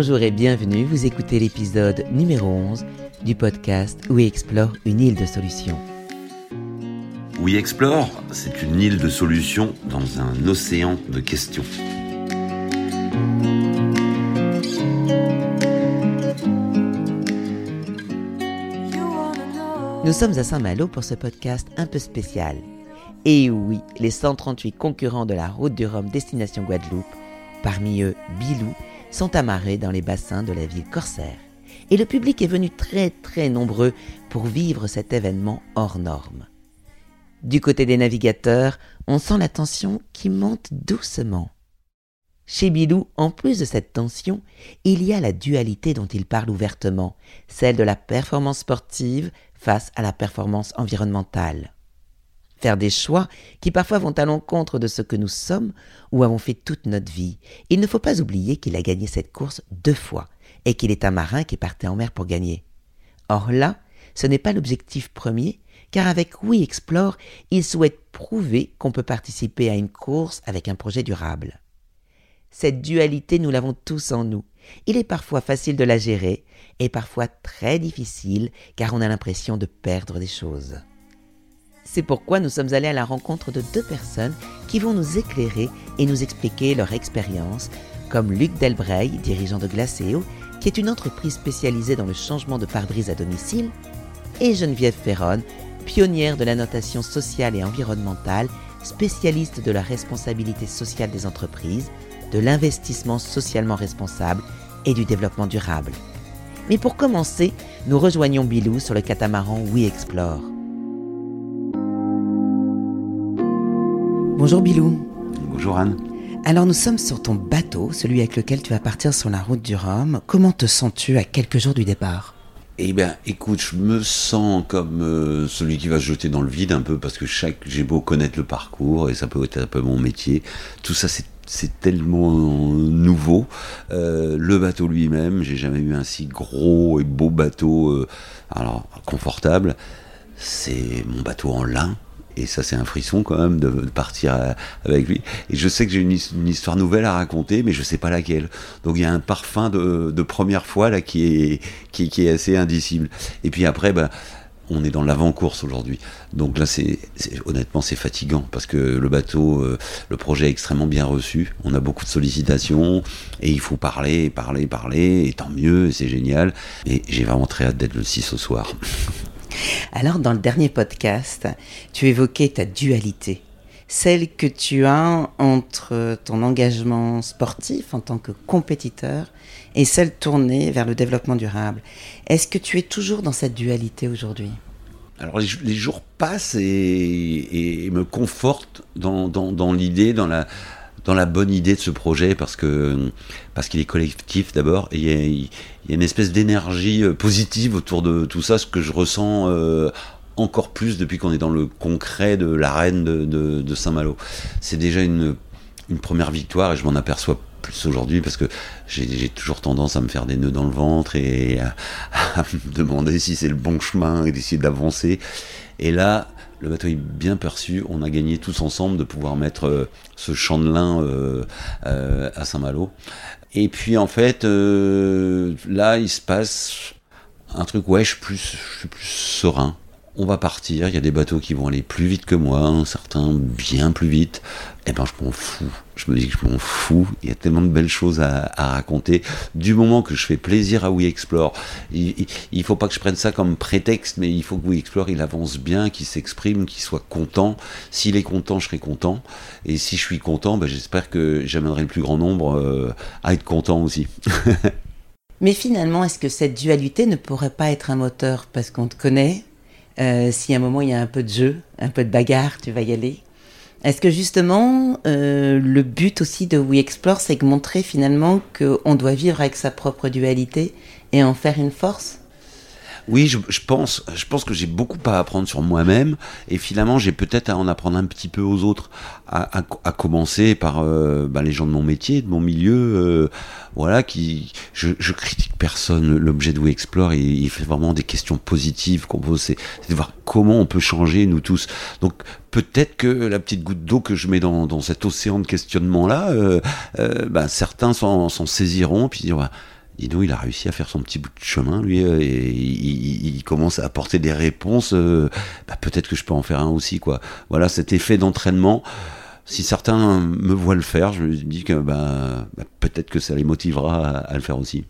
Bonjour et bienvenue, vous écoutez l'épisode numéro 11 du podcast We Explore une île de solutions. We Explore, c'est une île de solutions dans un océan de questions. Nous sommes à Saint-Malo pour ce podcast un peu spécial. Et oui, les 138 concurrents de la route du Rhum destination Guadeloupe, parmi eux Bilou, sont amarrés dans les bassins de la ville corsaire. Et le public est venu très très nombreux pour vivre cet événement hors norme. Du côté des navigateurs, on sent la tension qui monte doucement. Chez Bilou, en plus de cette tension, il y a la dualité dont il parle ouvertement, celle de la performance sportive face à la performance environnementale. Faire des choix qui parfois vont à l'encontre de ce que nous sommes ou avons fait toute notre vie. Il ne faut pas oublier qu'il a gagné cette course deux fois et qu'il est un marin qui partait en mer pour gagner. Or là, ce n'est pas l'objectif premier, car avec We Explore, il souhaite prouver qu'on peut participer à une course avec un projet durable. Cette dualité, nous l'avons tous en nous. Il est parfois facile de la gérer et parfois très difficile car on a l'impression de perdre des choses. C'est pourquoi nous sommes allés à la rencontre de deux personnes qui vont nous éclairer et nous expliquer leur expérience, comme Luc Delbreil, dirigeant de Glacéo, qui est une entreprise spécialisée dans le changement de pare-brise à domicile, et Geneviève Ferron, pionnière de la notation sociale et environnementale, spécialiste de la responsabilité sociale des entreprises, de l'investissement socialement responsable et du développement durable. Mais pour commencer, nous rejoignons Bilou sur le catamaran We Explore. Bonjour Bilou. Bonjour Anne. Alors nous sommes sur ton bateau, celui avec lequel tu vas partir sur la route du Rhum. Comment te sens-tu à quelques jours du départ? Eh bien, écoute, je me sens comme euh, celui qui va se jeter dans le vide un peu parce que chaque, j'ai beau connaître le parcours et ça peut être un peu mon métier. Tout ça, c'est c'est tellement nouveau. Euh, le bateau lui-même, j'ai jamais eu un si gros et beau bateau, euh, alors confortable. C'est mon bateau en lin. Et ça, c'est un frisson quand même de, partir euh, avec lui. Et je sais que j'ai une, histoire nouvelle à raconter, mais je sais pas laquelle. Donc il y a un parfum de, première fois là qui est, qui, est assez indicible. Et puis après, bah, on est dans l'avant-course aujourd'hui. Donc là, c'est honnêtement, c'est fatigant parce que le bateau, euh, le projet est extrêmement bien reçu. On a beaucoup de sollicitations et il faut parler, parler, parler. Et tant mieux, c'est génial. Et j'ai vraiment très hâte d'être le 6 au soir. Alors, dans le dernier podcast, tu évoquais ta dualité celle que tu as entre ton engagement sportif en tant que compétiteur et celle tournée vers le développement durable. Est-ce que tu es toujours dans cette dualité aujourd'hui? Alors les, jours passent et, me confortent dans, l'idée, dans la, dans la bonne idée de ce projet parce que parce qu'il est collectif d'abord et il y, a, une espèce d'énergie euh, positive autour de tout ça, ce que je ressens euh, encore plus depuis qu'on est dans le concret de l'arène de, Saint-Malo. C'est déjà une, première victoire et je m'en aperçois plus aujourd'hui parce que j'ai toujours tendance à me faire des nœuds dans le ventre et à, me demander si c'est le bon chemin et d'essayer d'avancer. Et là, le bateau est bien perçu. On a gagné tous ensemble de pouvoir mettre euh, ce champ de lin euh, euh, à Saint-Malo. Et puis en fait, là, il se passe un truc, ouais, je suis plus, je suis plus serein on va partir, il y a des bateaux qui vont aller plus vite que moi, certains bien plus vite, et eh ben je m'en fous. Je me dis que je m'en fous, il y a tellement de belles choses à, raconter. Du moment que je fais plaisir à We Explore, il, il, faut pas que je prenne ça comme prétexte, mais il faut que We Explore il avance bien, qu'il s'exprime, qu'il soit content. S'il est content, je serai content. Et si je suis content, ben j'espère que j'amènerai le plus grand nombre euh, à être content aussi. mais finalement, est-ce que cette dualité ne pourrait pas être un moteur? Parce qu'on te connaît euh, si à un moment il y a un peu de jeu, un peu de bagarre, tu vas y aller. Est-ce que justement, euh, le but aussi de We Explore, c'est de montrer finalement qu'on doit vivre avec sa propre dualité et en faire une force? Oui, je, pense, je pense que j'ai beaucoup à apprendre sur moi-même et finalement j'ai peut-être à en apprendre un petit peu aux autres, à, commencer par euh, bah, les gens de mon métier, de mon milieu, euh, voilà, qui, je, je, critique personne. L'objet de We Explore, il, il, fait vraiment des questions positives qu'on pose, c'est de voir comment on peut changer nous tous. Donc peut-être que la petite goutte d'eau que je mets dans, dans cet océan de questionnement là, euh, bah, certains s'en saisiront puis diront dis donc, il a réussi à faire son petit bout de chemin, lui, et il, commence à apporter des réponses. Bah, peut-être que je peux en faire un aussi, quoi. Voilà, cet effet d'entraînement si certains me voient le faire, je me dis que bah, bah, peut-être que ça les motivera à, le faire aussi.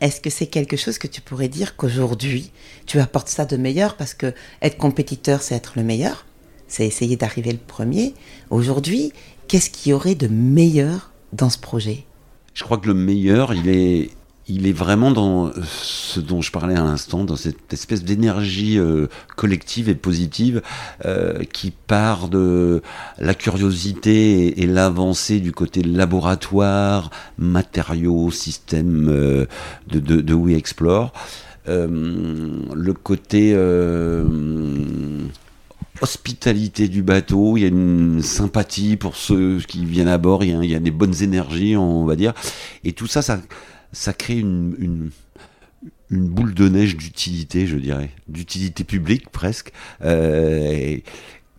Est-ce que c'est quelque chose que tu pourrais dire qu'aujourd'hui, tu apportes ça de meilleur? Parce que être compétiteur, c'est être le meilleur, c'est essayer d'arriver le premier. Aujourd'hui, qu'est-ce qu'il y aurait de meilleur dans ce projet? Je crois que le meilleur, il est il est vraiment dans ce dont je parlais à l'instant, dans cette espèce d'énergie euh, collective et positive euh, qui part de la curiosité et, l'avancée du côté laboratoire, matériaux, système euh, de, de, de We Explore. le côté hospitalité du bateau, il y a une sympathie pour ceux qui viennent à bord, il y a des bonnes énergies, on va dire. Et tout ça, ça ça crée une, une, boule de neige d'utilité, je dirais, d'utilité publique presque, euh,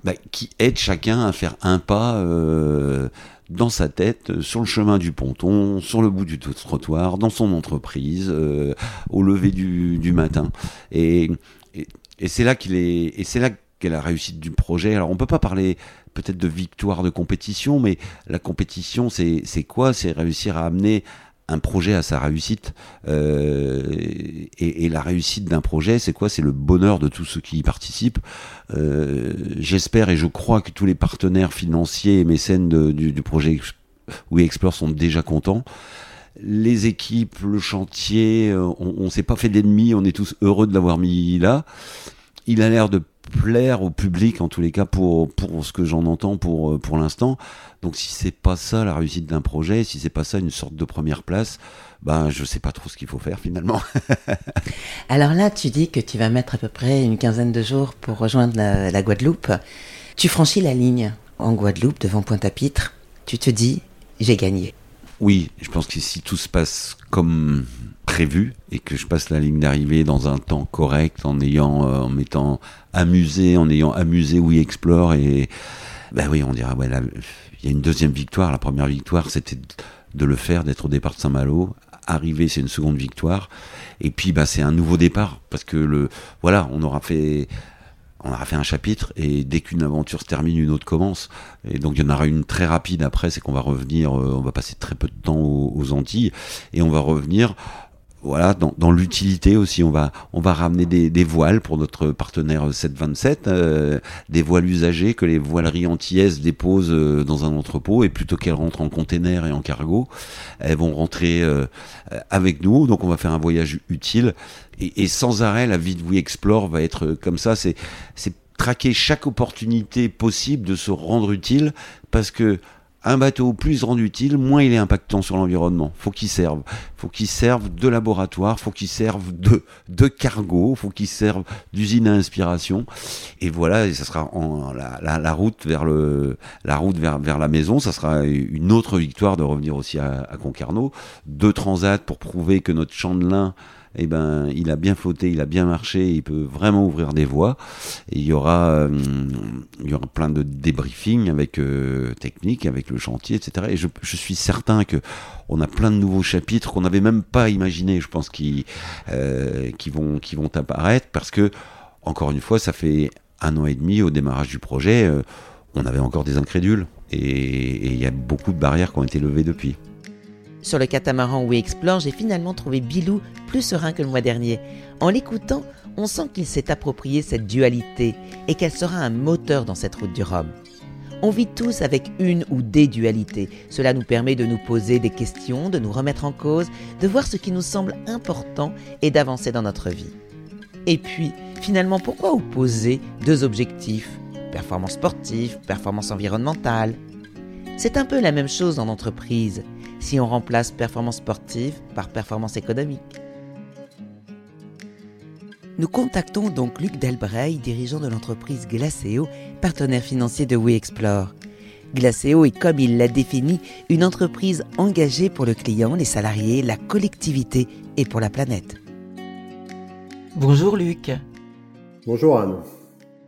bah, qui aide chacun à faire un pas euh, dans sa tête, sur le chemin du ponton, sur le bout du trottoir, dans son entreprise, euh, au lever du, matin. Et, et, c'est là qu'il est, et c'est là qu'est la réussite du projet. Alors on peut pas parler peut-être de victoire de compétition, mais la compétition, c'est quoi? C'est réussir à amener un projet à sa réussite. Euh, et, la réussite d'un projet, c'est quoi? C'est le bonheur de tous ceux qui y participent. Euh, j'espère et je crois que tous les partenaires financiers et mécènes du, projet We Explore sont déjà contents. Les équipes, le chantier, euh, on, on s'est pas fait d'ennemis, on est tous heureux de l'avoir mis là. Il a l'air de plaire au public en tous les cas pour pour ce que j'en entends pour euh, pour l'instant. Donc si c'est pas ça la réussite d'un projet, si c'est pas ça une sorte de première place, ben je sais pas trop ce qu'il faut faire finalement. Alors là, tu dis que tu vas mettre à peu près une quinzaine de jours pour rejoindre la, Guadeloupe. Tu franchis la ligne en Guadeloupe devant Pointe-à-Pitre. Tu te dis j'ai gagné. Oui, je pense que si tout se passe comme prévu et que je passe la ligne d'arrivée dans un temps correct en ayant euh, en m'étant amusé en ayant amusé We Explore et ben oui on dirait ouais il y a une deuxième victoire. La première victoire c'était de le faire d'être au départ de Saint-Malo. Arriver c'est une seconde victoire. Et puis bah c'est un nouveau départ parce que le voilà on aura fait on aura fait un chapitre et dès qu'une aventure se termine, une autre commence. Et donc il y en aura une très rapide après, c'est qu'on va revenir, euh, on va passer très peu de temps aux Antilles et on va revenir voilà, dans, l'utilité aussi, on va, on va ramener des, voiles pour notre partenaire 727, euh, des voiles usagées que les voileries antillaises déposent euh, dans un entrepôt et plutôt qu'elles rentrent en container et en cargo, elles vont rentrer euh, avec nous. Donc on va faire un voyage utile et, sans arrêt, la vie de We Explore va être comme ça. C'est traquer chaque opportunité possible de se rendre utile parce que un bateau plus rendu utile, moins il est impactant sur l'environnement. Faut qu'il serve. Faut qu'il serve de laboratoire, faut qu'il serve de, de cargo, faut qu'il serve d'usine à inspiration. Et voilà, et ça sera en, la, la, route vers le, la route vers, vers la maison. Ça sera une autre victoire de revenir aussi à, à Concarneau. Deux transats pour prouver que notre chandelin eh ben, il a bien flotté, il a bien marché, il peut vraiment ouvrir des voies. Et il y aura, euh, il y aura plein de débriefing avec euh, technique, avec le chantier, etc. Et je, suis certain que on a plein de nouveaux chapitres qu'on n'avait même pas imaginé, je pense, qui, euh, vont, apparaître parce que, encore une fois, ça fait un an et demi au démarrage du projet, on avait encore des incrédules et il y a beaucoup de barrières qui ont été levées depuis. Sur le catamaran We Explore, j'ai finalement trouvé Bilou plus serein que le mois dernier. En l'écoutant, on sent qu'il s'est approprié cette dualité et qu'elle sera un moteur dans cette route du Rhum. On vit tous avec une ou des dualités. Cela nous permet de nous poser des questions, de nous remettre en cause, de voir ce qui nous semble important et d'avancer dans notre vie. Et puis, finalement, pourquoi opposer deux objectifs? Performance sportive, performance environnementale C'est un peu la même chose en entreprise si on remplace performance sportive par performance économique. Nous contactons donc Luc Delbreil, dirigeant de l'entreprise Glaceo, partenaire financier de WeExplore. Glaceo est, comme il l'a défini, une entreprise engagée pour le client, les salariés, la collectivité et pour la planète. Bonjour Luc. Bonjour Anne.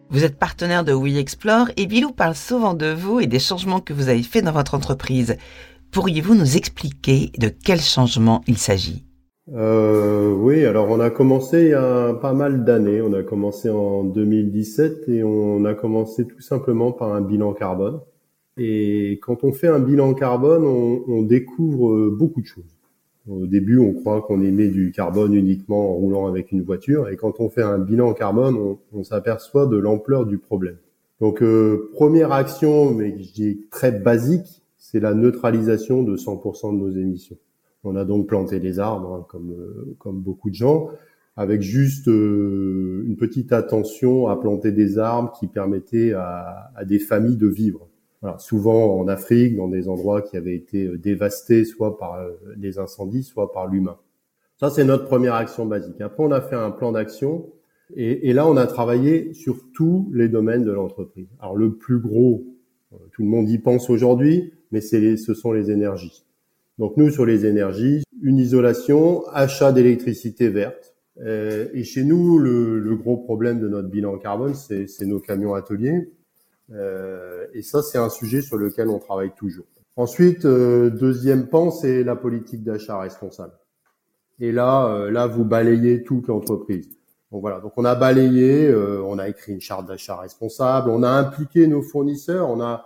Vous êtes partenaire de WeExplore et Bilou parle souvent de vous et des changements que vous avez faits dans votre entreprise. Pourriez-vous nous expliquer de quel changement il s'agit? Euh, Oui, alors on a commencé il y a pas mal d'années. On a commencé en 2017 et on a commencé tout simplement par un bilan carbone. Et quand on fait un bilan carbone, on, découvre beaucoup de choses. Au début, on croit qu'on émet du carbone uniquement en roulant avec une voiture, et quand on fait un bilan carbone, on, on s'aperçoit de l'ampleur du problème. Donc, euh, première action, mais je dis très basique, c'est la neutralisation de 100% de nos émissions. On a donc planté des arbres, hein, comme, euh, comme beaucoup de gens, avec juste euh, une petite attention à planter des arbres qui permettaient à, à des familles de vivre. Voilà, souvent en Afrique, dans des endroits qui avaient été euh, dévastés soit par des incendies, soit par l'humain. Ça, c'est notre première action basique. Après, on a fait un plan d'action et, et, là, on a travaillé sur tous les domaines de l'entreprise. Alors, le plus gros, tout le monde y pense aujourd'hui, mais ce sont les énergies. Donc nous, sur les énergies, une isolation, achat d'électricité verte. Euh, et chez nous, le, gros problème de notre bilan carbone, c'est nos camions ateliers. Euh, et ça, c'est un sujet sur lequel on travaille toujours. Ensuite, euh, deuxième pan, c'est la politique d'achat responsable. Et là, euh, là, vous balayez toute l'entreprise. Donc voilà. Donc on a balayé, euh, on a écrit une charte d'achat responsable, on a impliqué nos fournisseurs, on a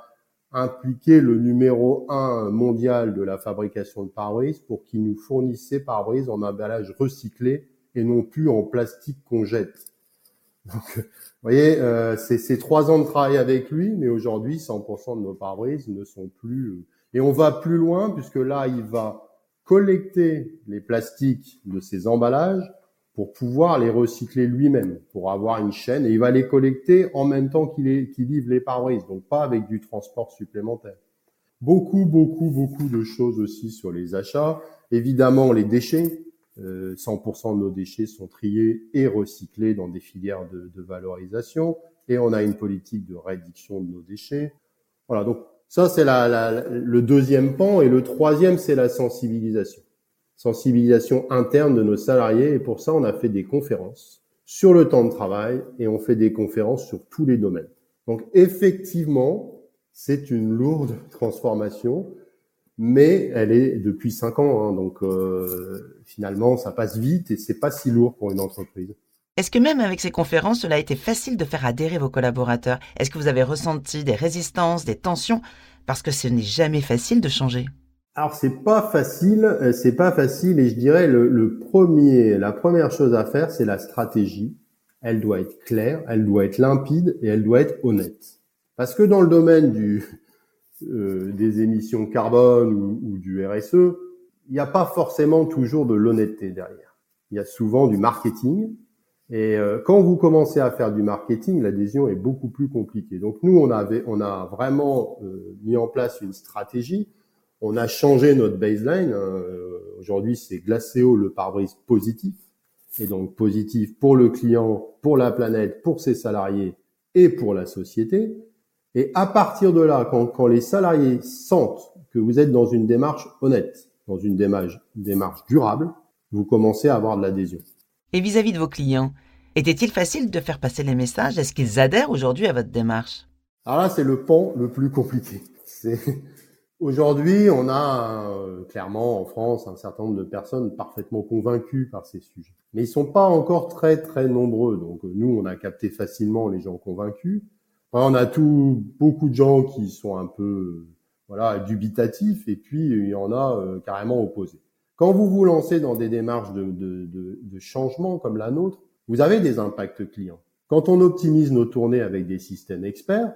impliquer le numéro un mondial de la fabrication de pare-brise pour qu'il nous fournisse ses pare-brise en emballage recyclé et non plus en plastique qu'on jette. Donc, vous voyez, euh, c'est trois ans de travail avec lui, mais aujourd'hui, 100% de nos pare-brises ne sont plus... Euh, et on va plus loin, puisque là, il va collecter les plastiques de ces emballages pour pouvoir les recycler lui-même, pour avoir une chaîne, et il va les collecter en même temps qu'il qu livre les pare-brises, donc pas avec du transport supplémentaire. Beaucoup, beaucoup, beaucoup de choses aussi sur les achats. Évidemment, les déchets. 100% euh, de nos déchets sont triés et recyclés dans des filières de, de, valorisation. Et on a une politique de réduction de nos déchets. Voilà, donc ça c'est la, la, le deuxième pan. Et le troisième, c'est la sensibilisation sensibilisation interne de nos salariés. Et pour ça, on a fait des conférences sur le temps de travail et on fait des conférences sur tous les domaines. Donc effectivement, c'est une lourde transformation, mais elle est depuis cinq ans. Hein, donc euh, finalement, ça passe vite et c'est pas si lourd pour une entreprise. Est-ce que même avec ces conférences, cela a été facile de faire adhérer vos collaborateurs? Est-ce que vous avez ressenti des résistances, des tensions? Parce que ce n'est jamais facile de changer. Alors c'est pas facile, euh, c'est pas facile et je dirais le, premier, la première chose à faire, c'est la stratégie. Elle doit être claire, elle doit être limpide et elle doit être honnête. Parce que dans le domaine du, euh, des émissions carbone ou, ou du RSE, il n'y a pas forcément toujours de l'honnêteté derrière. Il y a souvent du marketing. Et euh, quand vous commencez à faire du marketing, l'adhésion est beaucoup plus compliquée. Donc nous, on avait, on a vraiment euh, mis en place une stratégie on a changé notre baseline. Hein. Aujourd'hui, c'est Glacéo le pare-brise positif. Et donc positif pour le client, pour la planète, pour ses salariés et pour la société. Et à partir de là, quand, quand les salariés sentent que vous êtes dans une démarche honnête, dans une démarche, démarche durable, vous commencez à avoir de l'adhésion. Et vis-à-vis -vis de vos clients, était-il facile de faire passer les messages? Est-ce qu'ils adhèrent aujourd'hui à votre démarche? Alors là, c'est le pan le plus compliqué. C'est Aujourd'hui, on a euh, clairement en France un certain nombre de personnes parfaitement convaincues par ces sujets. Mais ils sont pas encore très très nombreux. Donc nous, on a capté facilement les gens convaincus. on a tout beaucoup de gens qui sont un peu voilà dubitatifs et puis il y en a euh, carrément opposés. Quand vous vous lancez dans des démarches de, de, de, de changement comme la nôtre, vous avez des impacts clients. Quand on optimise nos tournées avec des systèmes experts,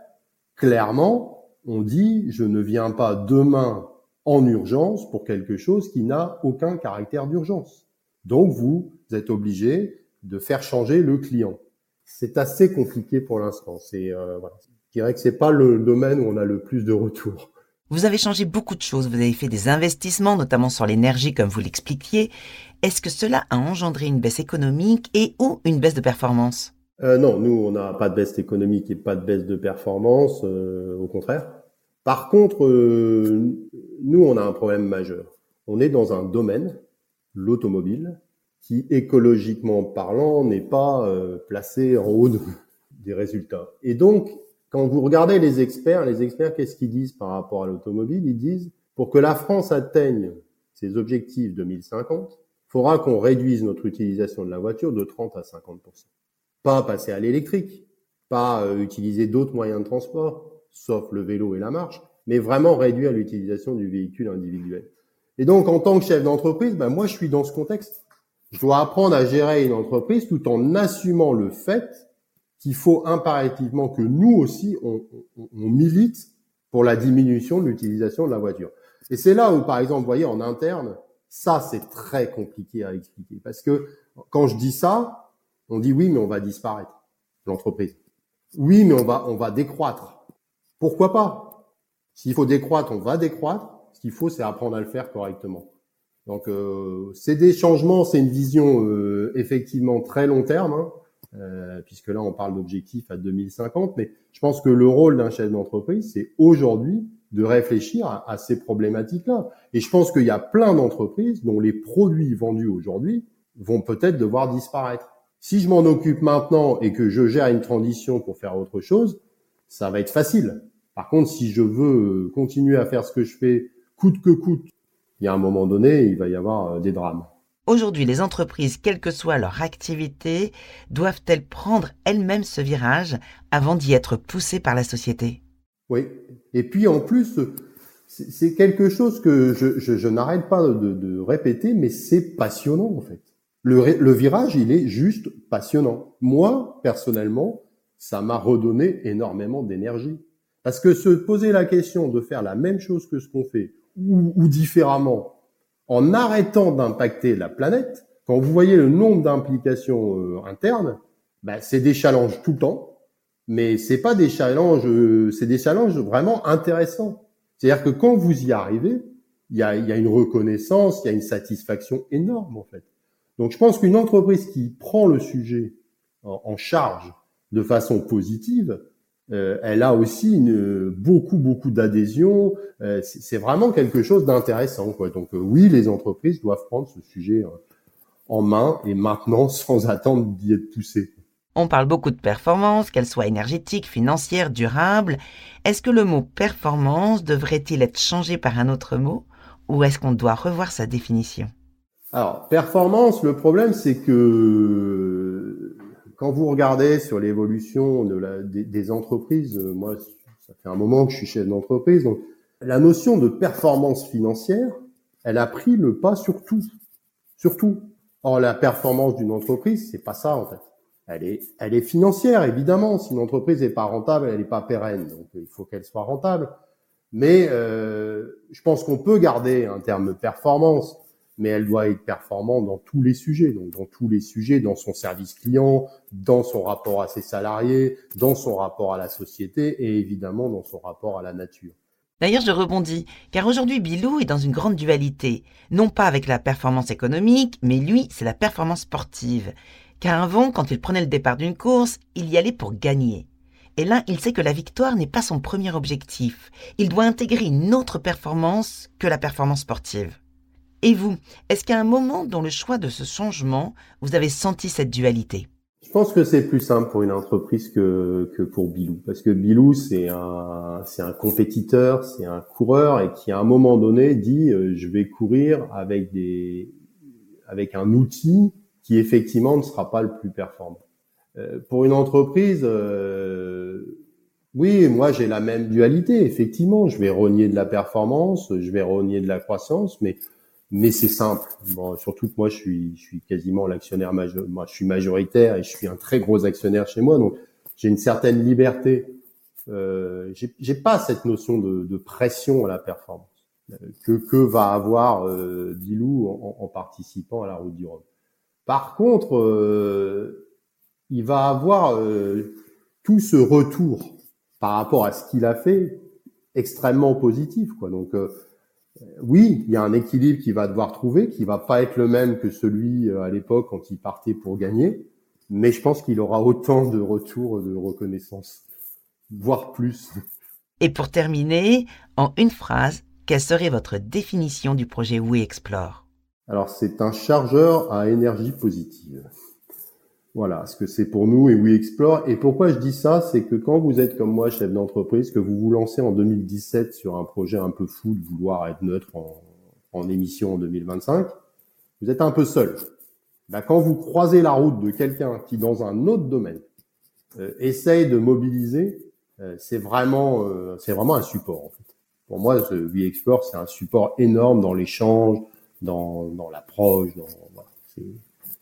clairement, on dit je ne viens pas demain en urgence pour quelque chose qui n'a aucun caractère d'urgence. Donc vous êtes obligé de faire changer le client. C'est assez compliqué pour l'instant. C'est euh, voilà. Je dirais que c'est pas le domaine où on a le plus de retours. Vous avez changé beaucoup de choses. Vous avez fait des investissements, notamment sur l'énergie, comme vous l'expliquiez. Est-ce que cela a engendré une baisse économique et ou une baisse de performance? Euh, Non, nous, on n'a pas de baisse économique et pas de baisse de performance. Euh, au contraire. Par contre, euh, nous, on a un problème majeur. On est dans un domaine, l'automobile, qui écologiquement parlant n'est pas euh, placé en haut des résultats. Et donc, quand vous regardez les experts, les experts, qu'est-ce qu'ils disent par rapport à l'automobile? Ils disent, pour que la France atteigne ses objectifs 2050, faudra qu'on réduise notre utilisation de la voiture de 30 à 50 Pas passer à l'électrique, pas euh, utiliser d'autres moyens de transport, sauf le vélo et la marche, mais vraiment réduire l'utilisation du véhicule individuel. Et donc, en tant que chef d'entreprise, ben moi, je suis dans ce contexte. Je dois apprendre à gérer une entreprise tout en assumant le fait qu'il faut impérativement que nous aussi, on, on, on milite pour la diminution de l'utilisation de la voiture. Et c'est là où, par exemple, vous voyez, en interne, ça, c'est très compliqué à expliquer. Parce que quand je dis ça, on dit oui, mais on va disparaître, l'entreprise. Oui, mais on va, on va décroître. Pourquoi pas? S'il faut décroître, on va décroître. Ce qu'il faut, c'est apprendre à le faire correctement. Donc, euh, c'est des changements, c'est une vision euh, effectivement très long terme, hein, euh, puisque là, on parle d'objectifs à 2050. Mais je pense que le rôle d'un chef d'entreprise, c'est aujourd'hui de réfléchir à, à ces problématiques-là. Et je pense qu'il y a plein d'entreprises dont les produits vendus aujourd'hui vont peut-être devoir disparaître. Si je m'en occupe maintenant et que je gère une transition pour faire autre chose, ça va être facile. Par contre, si je veux continuer à faire ce que je fais coûte que coûte, il y a un moment donné, il va y avoir euh, des drames. Aujourd'hui, les entreprises, quelle que soit leur activité, doivent-elles prendre elles-mêmes ce virage avant d'y être poussées par la société? Oui. Et puis en plus, c'est quelque chose que je, je, je n'arrête pas de, de, répéter, mais c'est passionnant en fait. Le, le, virage, il est juste passionnant. Moi, personnellement, ça m'a redonné énormément d'énergie. Parce que se poser la question de faire la même chose que ce qu'on fait, ou, ou différemment, en arrêtant d'impacter la planète, quand vous voyez le nombre d'implications euh, internes, ben, c'est des challenges tout le temps, mais c'est pas des challenges, euh, c'est des challenges vraiment intéressants. C'est-à-dire que quand vous y arrivez, il y a, y a une reconnaissance, il y a une satisfaction énorme en fait. Donc je pense qu'une entreprise qui prend le sujet en, charge de façon positive, euh, elle a aussi une, beaucoup beaucoup d'adhésion. Euh, c'est vraiment quelque chose d'intéressant. Quoi. Donc euh, oui, les entreprises doivent prendre ce sujet en main et maintenant sans attendre d'y être poussées. On parle beaucoup de performance, qu'elle soit énergétique, financière, durable. Est-ce que le mot performance devrait-il être changé par un autre mot ou est-ce qu'on doit revoir sa définition? Alors, performance, le problème, c'est que quand vous regardez sur l'évolution de la, des, des, entreprises, euh, moi, ça fait un moment que je suis chef d'entreprise, donc la notion de performance financière, elle a pris le pas sur tout, sur tout. Or, la performance d'une entreprise, c'est pas ça en fait. Elle est, elle est financière évidemment. Si une entreprise n'est pas rentable, elle n'est pas pérenne, donc il faut qu'elle soit rentable. Mais euh, je pense qu'on peut garder un terme performance mais elle doit être performante dans tous les sujets, donc dans tous les sujets, dans son service client, dans son rapport à ses salariés, dans son rapport à la société et évidemment dans son rapport à la nature. D'ailleurs, je rebondis, car aujourd'hui, Bilou est dans une grande dualité, non pas avec la performance économique, mais lui, c'est la performance sportive. Car avant, quand il prenait le départ d'une course, il y allait pour gagner. Et là, il sait que la victoire n'est pas son premier objectif. Il doit intégrer une autre performance que la performance sportive. Et vous, est-ce a un moment dans le choix de ce changement, vous avez senti cette dualité? Je pense que c'est plus simple pour une entreprise que, que pour Bilou. Parce que Bilou, c'est un, c'est un compétiteur, c'est un coureur et qui à un moment donné dit euh, je vais courir avec, des, avec un outil qui effectivement ne sera pas le plus performant. Euh, pour une entreprise, euh, oui, moi j'ai la même dualité, effectivement. Je vais renier de la performance, je vais renier de la croissance, mais mais c'est simple. Bon, surtout que moi, je suis, je suis quasiment l'actionnaire majeur. Moi, je suis majoritaire et je suis un très gros actionnaire chez moi, donc j'ai une certaine liberté. Euh, j'ai pas cette notion de, de, pression à la performance que que va avoir euh, Bilou en, en, participant à la route du Rhum. Par contre, euh, il va avoir euh, tout ce retour par rapport à ce qu'il a fait extrêmement positif, quoi. Donc euh, oui, il y a un équilibre qu'il va devoir trouver, qui va pas être le même que celui euh, à l'époque quand il partait pour gagner, mais je pense qu'il aura autant de retours de reconnaissance, voire plus. Et pour terminer, en une phrase, quelle serait votre définition du projet We Explore? Alors, c'est un chargeur à énergie positive. Voilà ce que c'est pour nous et We Explore. Et pourquoi je dis ça, c'est que quand vous êtes comme moi chef d'entreprise, que vous vous lancez en 2017 sur un projet un peu fou de vouloir être neutre en, en émission en 2025, vous êtes un peu seul. Ben, quand vous croisez la route de quelqu'un qui, dans un autre domaine, euh, essaye de mobiliser, euh, c'est vraiment, euh, c'est vraiment un support. En fait. Pour moi, ce V-Export, c'est un support énorme dans l'échange, dans, dans l'approche, dans, voilà,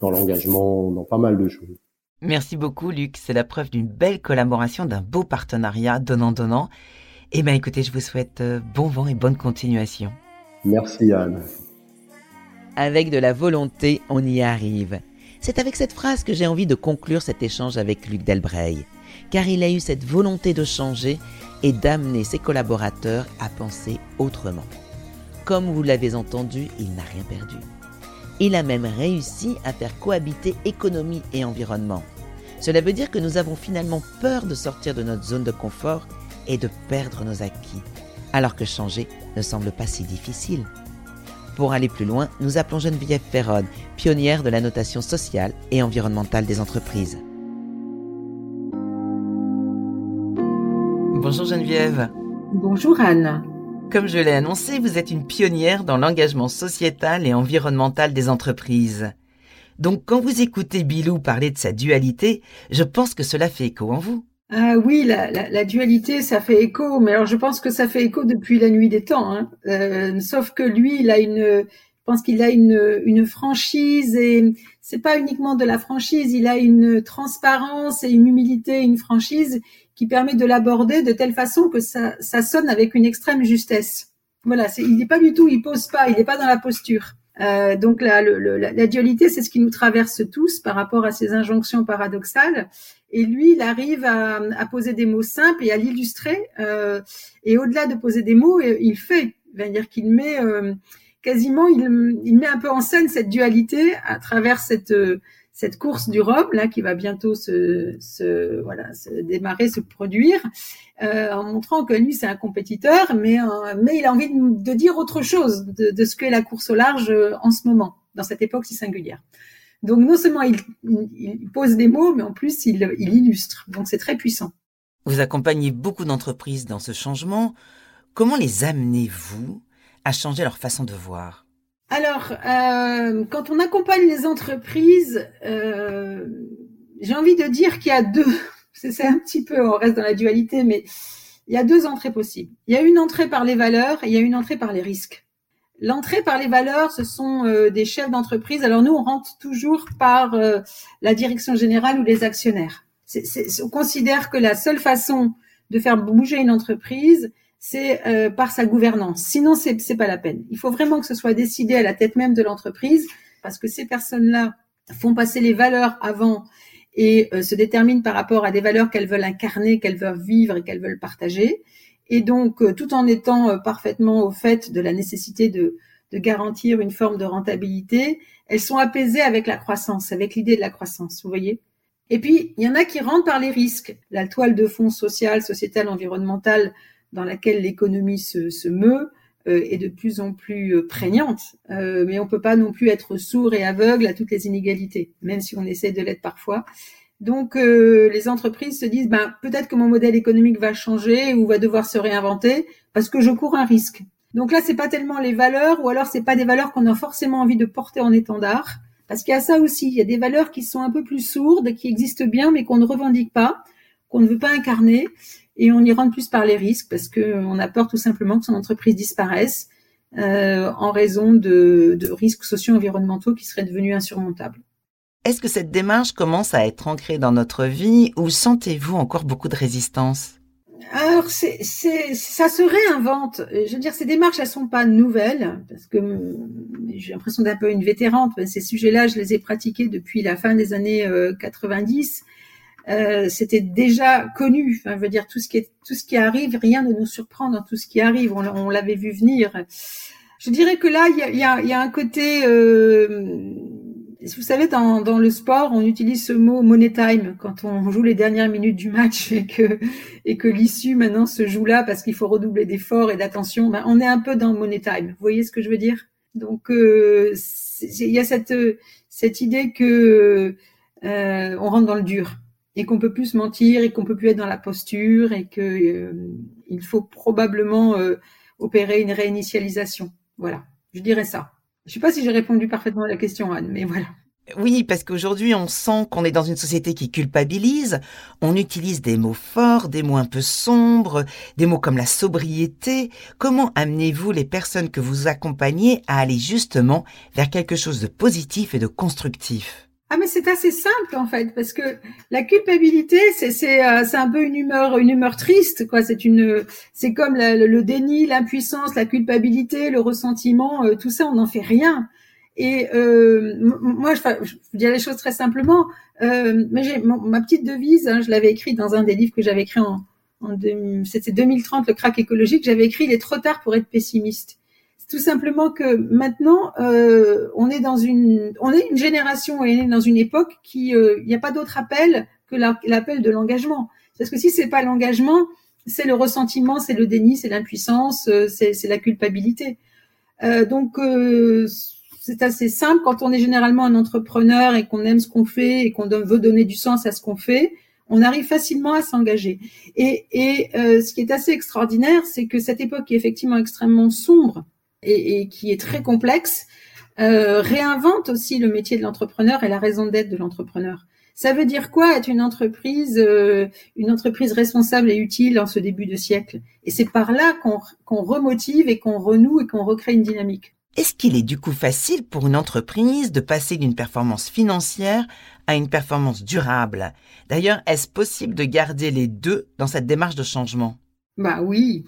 dans l'engagement, dans pas mal de choses. Merci beaucoup, Luc. C'est la preuve d'une belle collaboration, d'un beau partenariat donnant-donnant. Eh bien, écoutez, je vous souhaite euh, bon vent et bonne continuation. Merci, Anne. Avec de la volonté, on y arrive. C'est avec cette phrase que j'ai envie de conclure cet échange avec Luc Delbreil, car il a eu cette volonté de changer et d'amener ses collaborateurs à penser autrement. Comme vous l'avez entendu, il n'a rien perdu. Il a même réussi à faire cohabiter économie et environnement. Cela veut dire que nous avons finalement peur de sortir de notre zone de confort et de perdre nos acquis, alors que changer ne semble pas si difficile. Pour aller plus loin, nous appelons Geneviève Ferron, pionnière de la notation sociale et environnementale des entreprises. Bonjour Geneviève. Bonjour Anne. Comme je l'ai annoncé, vous êtes une pionnière dans l'engagement sociétal et environnemental des entreprises. Donc quand vous écoutez Bilou parler de sa dualité, je pense que cela fait écho en vous. Ah oui, la, dualité, ça fait écho, mais alors je pense que ça fait écho depuis la nuit des temps. Hein. Euh, sauf que lui, il a une, je pense qu'il a une, une franchise et c'est pas uniquement de la franchise, il a une transparence et une humilité, une franchise qui permet de l'aborder de telle façon que ça, ça sonne avec une extrême justesse. Voilà, c'est, il n'est pas du tout, il pose pas, il n'est pas dans la posture. Euh, donc la, la, dualité, c'est ce qui nous traverse tous par rapport à ces injonctions paradoxales. Et lui, il arrive à, à poser des mots simples et à l'illustrer. Euh, et au-delà de poser des mots, euh, il fait, c'est-à-dire qu'il met euh, quasiment, il, il, met un peu en scène cette dualité à travers cette cette course du Rhum là qui va bientôt se, se voilà se démarrer, se produire, euh, en montrant que lui c'est un compétiteur, mais euh, mais il a envie de, de dire autre chose de, de ce qu'est la course au large euh, en ce moment, dans cette époque si singulière. Donc non seulement il, il pose des mots, mais en plus il, il illustre. Donc c'est très puissant. Vous accompagnez beaucoup d'entreprises dans ce changement. Comment les amenez-vous à changer leur façon de voir? Alors, euh, quand on accompagne les entreprises, euh, j'ai envie de dire qu'il y a deux, c'est un petit peu, on reste dans la dualité, mais il y a deux entrées possibles. Il y a une entrée par les valeurs et il y a une entrée par les risques. L'entrée par les valeurs, ce sont euh, des chefs d'entreprise. Alors nous, on rentre toujours par la direction générale ou les actionnaires. on considère que la seule façon de faire bouger une entreprise, c'est euh, par sa gouvernance. Sinon, c'est c'est pas la peine. Il faut vraiment que ce soit décidé à la tête même de l'entreprise, parce que ces personnes-là font passer les valeurs avant et euh, se déterminent par rapport à des valeurs qu'elles veulent incarner, qu'elles veulent vivre et qu'elles veulent partager. Et donc, euh, tout en étant parfaitement au fait de la nécessité de, de garantir une forme de rentabilité, elles sont apaisées avec la croissance, avec l'idée de la croissance. Vous voyez Et puis, il y en a qui rentrent par les risques. La toile de fond sociale, sociétale, environnementale dans laquelle l'économie se, se meut euh, est de plus en plus euh, prégnante, euh, mais on peut pas non plus être sourd et aveugle à toutes les inégalités, même si on essaie de l'être parfois. Donc les entreprises se disent ben peut-être que mon modèle économique va changer ou va devoir se réinventer parce que je cours un risque. Donc là c'est pas tellement les valeurs ou alors c'est pas des valeurs qu'on a forcément envie de porter en étendard parce qu'il y a ça aussi, il y a des valeurs qui sont un peu plus sourdes, qui existent bien mais qu'on ne revendique pas, qu'on ne veut pas incarner et on y rentre plus par les risques parce qu'on a peur tout simplement que son entreprise disparaisse euh, en raison de, de risques socio-environnementaux qui seraient devenus insurmontables. Est-ce que cette démarche commence à être ancrée dans notre vie ou sentez-vous encore beaucoup de résistance? Alors, c'est, c'est, ça se réinvente. Je veux dire, ces démarches, elles sont pas nouvelles, parce que j'ai l'impression d'être un peu une vétérante. Ces sujets-là, je les ai pratiqués depuis la fin des années 90. Euh, c'était déjà connu. Enfin, je veux dire, tout ce qui est, tout ce qui arrive, rien ne nous surprend dans tout ce qui arrive. On, l'avait vu venir. Je dirais que là, il y a, y, a, y a, un côté. Euh, vous savez, dans, dans, le sport, on utilise ce mot money time quand on joue les dernières minutes du match et que et que l'issue maintenant se joue là parce qu'il faut redoubler d'efforts et d'attention. Ben, on est un peu dans money time. Vous voyez ce que je veux dire? Donc, euh, il y a cette cette idée que euh, on rentre dans le dur et qu'on peut plus se mentir et qu'on peut plus être dans la posture et que euh, il faut probablement euh, opérer une réinitialisation. Voilà, je dirais ça. Je ne sais pas si j'ai répondu parfaitement à la question, Anne, mais voilà. Oui, parce qu'aujourd'hui, on sent qu'on est dans une société qui culpabilise. On utilise des mots forts, des mots un peu sombres, des mots comme la sobriété. Comment amenez-vous les personnes que vous accompagnez à aller justement vers quelque chose de positif et de constructif? Ah mais c'est assez simple en fait parce que la culpabilité c'est c'est euh, un peu une humeur une humeur triste quoi c'est une c'est comme le, déni l'impuissance la culpabilité le ressentiment euh, tout ça on n'en fait rien et euh, moi, je, je dis les choses très simplement. Euh, mais j'ai ma petite devise, hein, je l'avais écrite dans un des livres que j'avais écrit en, en c'était 2030, le crack écologique. J'avais écrit, il est trop tard pour être pessimiste. Tout simplement que maintenant, euh, on est dans une, on est une génération et on est dans une époque qui, euh, il n'y a pas d'autre appel que l'appel de l'engagement. Parce que si c'est pas l'engagement, c'est le ressentiment, c'est le déni, c'est l'impuissance, euh, c'est la culpabilité. Euh, donc c'est assez simple quand on est généralement un entrepreneur et qu'on aime ce qu'on fait et qu'on veut donner du sens à ce qu'on fait. On arrive facilement à s'engager. Et, et euh, ce qui est assez extraordinaire, c'est que cette époque est effectivement extrêmement sombre et, et qui est très complexe euh, réinvente aussi le métier de l'entrepreneur et la raison d'être de l'entrepreneur. Ça veut dire quoi être une entreprise, euh, une entreprise responsable et utile en ce début de siècle? Et c'est par là qu'on qu'on remotive et qu'on renoue et qu'on recrée une dynamique. Est-ce qu'il est du coup facile pour une entreprise de passer d'une performance financière à une performance durable? D'ailleurs, est-ce possible de garder les deux dans cette démarche de changement? Bah oui.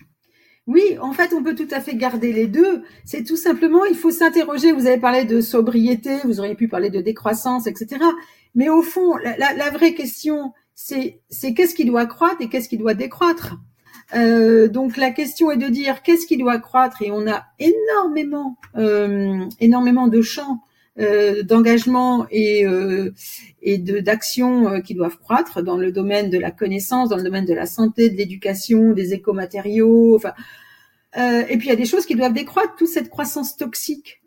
Oui, en fait, on peut tout à fait garder les deux. C'est tout simplement, il faut s'interroger. Vous avez parlé de sobriété, vous auriez pu parler de décroissance, etc. Mais au fond, la, vraie question, c'est qu'est-ce qui doit croître et qu'est-ce qui doit décroître? Euh, donc la question est de dire qu'est-ce qui doit croître et on a énormément, euh, énormément de champs d'engagement et, euh, et de d'actions euh, qui doivent croître dans le domaine de la connaissance, dans le domaine de la santé, de l'éducation, des écomatériaux. Enfin, et puis il y a des choses qui doivent décroître. Toute cette croissance toxique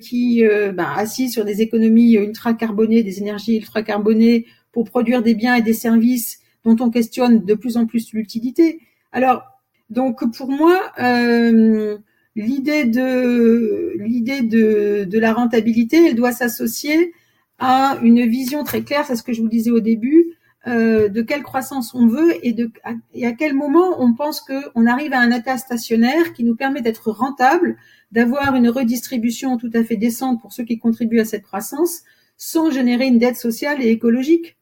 qui ben, assise sur des économies ultra carbonées, des énergies ultra carbonées pour produire des biens et des services dont on questionne de plus en plus l'utilité. Alors, donc pour moi, euh, l'idée de l'idée de, de la rentabilité, elle doit s'associer à une vision très claire, c'est ce que je vous disais au début, euh, de quelle croissance on veut et, de, à, et à quel moment on pense qu'on arrive à un état stationnaire qui nous permet d'être rentable, d'avoir une redistribution tout à fait décente pour ceux qui contribuent à cette croissance, sans générer une dette sociale et écologique.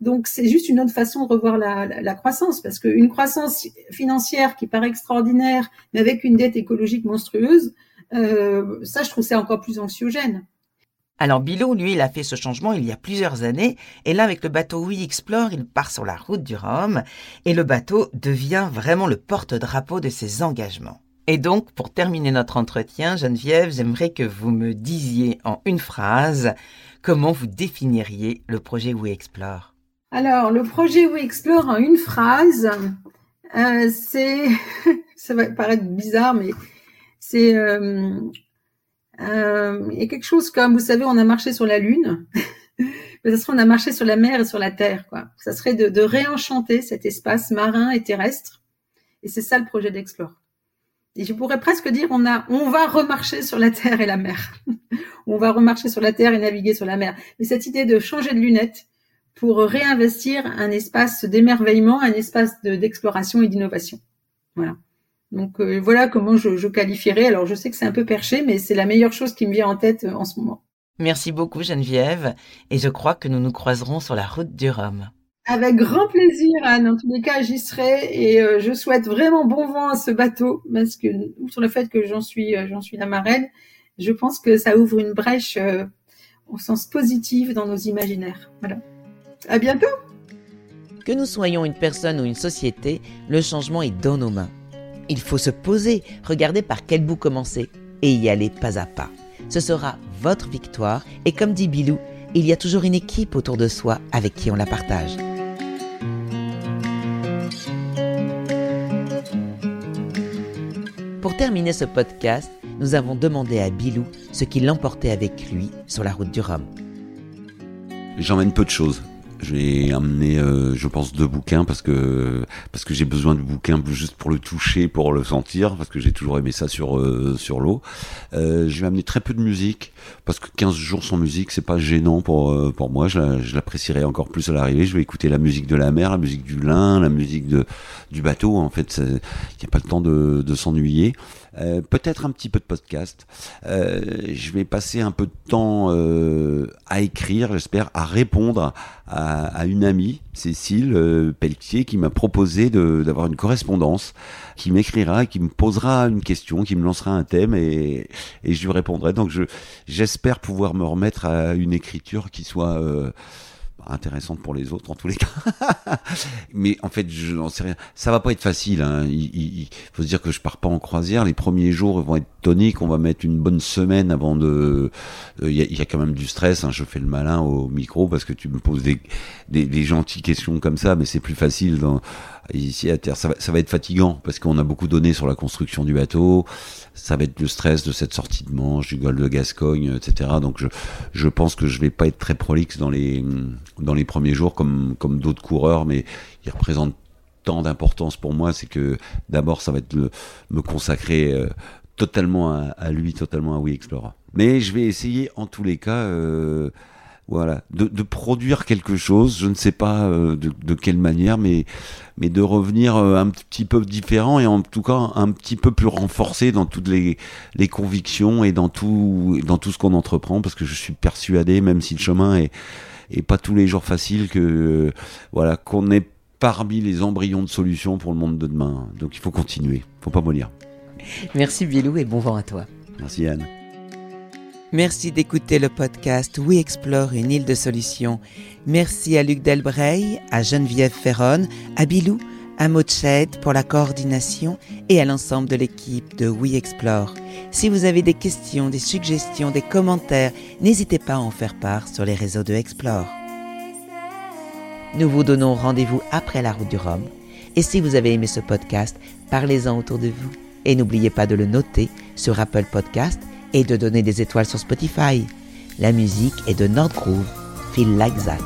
Donc c'est juste une autre façon de revoir la, croissance, parce qu'une croissance financière qui paraît extraordinaire, mais avec une dette écologique monstrueuse, euh, ça je trouve c'est encore plus anxiogène. Alors Bilot, lui, il a fait ce changement il y a plusieurs années, et là avec le bateau We Explore, il part sur la route du Rhum, et le bateau devient vraiment le porte-drapeau de ses engagements. Et donc, pour terminer notre entretien, Geneviève, j'aimerais que vous me disiez en une phrase comment vous définiriez le projet We Explore. Alors, le projet We Explore en une phrase, euh, c'est, ça va paraître bizarre, mais c'est, euh, euh, quelque chose comme, vous savez, on a marché sur la Lune, mais ça serait on a marché sur la mer et sur la Terre, quoi. Ça serait de, de réenchanter cet espace marin et terrestre, et c'est ça le projet d'Explore. Et je pourrais presque dire, on a, on va remarcher sur la Terre et la mer. on va remarcher sur la Terre et naviguer sur la mer. Mais cette idée de changer de lunettes, pour réinvestir un espace d'émerveillement, un espace d'exploration et d'innovation. Voilà. Donc euh, voilà comment je, je qualifierais. Alors je sais que c'est un peu perché, mais c'est la meilleure chose qui me vient en tête euh, en ce moment. Merci beaucoup Geneviève, et je crois que nous nous croiserons sur la route du Rhum. Avec grand plaisir, Anne. En tous les cas, j'y serai et euh, je souhaite vraiment bon vent à ce bateau parce que sur le fait que j'en suis, j'en suis la marraine, je pense que ça ouvre une brèche au sens positif dans nos imaginaires. Voilà. À bientôt Que nous soyons une personne ou une société, le changement est dans nos mains. Il faut se poser, regarder par quel bout commencer et y aller pas à pas. Ce sera votre victoire et comme dit Bilou, il y a toujours une équipe autour de soi avec qui on la partage. Pour terminer ce podcast, nous avons demandé à Bilou ce qui l'emportait avec lui sur la route du Rhum. J'emmène peu de choses J'ai amené, euh, je pense, deux bouquins parce que parce que j'ai besoin de bouquins juste pour le toucher, pour le sentir, parce que j'ai toujours aimé ça sur euh, sur l'eau. Euh, je vais amener très peu de musique parce que 15 jours sans musique, c'est pas gênant pour euh, pour moi. Je, l'apprécierai encore plus à l'arrivée. Je vais écouter la musique de la mer, la musique du lin, la musique de du bateau. En fait, il n'y a pas le temps de, de s'ennuyer. Euh, peut-être un petit peu de podcast. Euh, je vais passer un peu de temps euh, à écrire, j'espère, à répondre à, à, une amie, Cécile euh, Pelletier, qui m'a proposé d'avoir une correspondance, qui m'écrira, qui me posera une question, qui me lancera un thème et, et je lui répondrai. Donc je j'espère pouvoir me remettre à une écriture qui soit intéressante pour les autres en tous les cas. Mais en fait, je n'en sais rien. Ça va pas être facile. Hein. Il, faut se dire que je pars pas en croisière. Les premiers jours vont être toniques. On va mettre une bonne semaine avant de. Euh, il y, a, quand même du stress. Hein. Je fais le malin au micro parce que tu me poses des, des, des gentilles questions comme ça, mais c'est plus facile dans, ici à terre. Ça va, être fatigant parce qu'on a beaucoup donné sur la construction du bateau. Ça va être le stress de cette sortie de Manche, du golfe de Gascogne, etc. Donc je, pense que je vais pas être très prolixe dans les, premiers jours comme, d'autres coureurs, mais ils représentent tant d'importance pour moi, c'est que d'abord ça va être le, me consacrer euh, totalement à, à, lui, totalement à We Explorer. Mais je vais essayer en tous les cas. Euh, voilà, de, de, produire quelque chose, je ne sais pas euh, de, de, quelle manière, mais, mais de revenir euh, un petit peu différent et en tout cas un petit peu plus renforcé dans toutes les, les convictions et dans tout, dans tout ce qu'on entreprend, parce que je suis persuadé, même si le chemin est, est pas tous les jours facile, que euh, voilà qu'on est parmi les embryons de solutions pour le monde de demain. Donc il faut continuer, faut pas mollir. Merci Bilou et bon vent à toi. Merci Anne. Merci d'écouter le podcast We Explore une île de solutions. Merci à Luc Delbreil, à Geneviève Ferron, à Bilou, à Moched pour la coordination et à l'ensemble de l'équipe de We Explore. Si vous avez des questions, des suggestions, des commentaires, n'hésitez pas à en faire part sur les réseaux de Explore. Nous vous donnons rendez-vous après la route du Rhum. Et si vous avez aimé ce podcast, parlez-en autour de vous. Et n'oubliez pas de le noter sur Apple Podcast et de donner des étoiles sur Spotify. La musique est de Nordgroove, Feel Like That.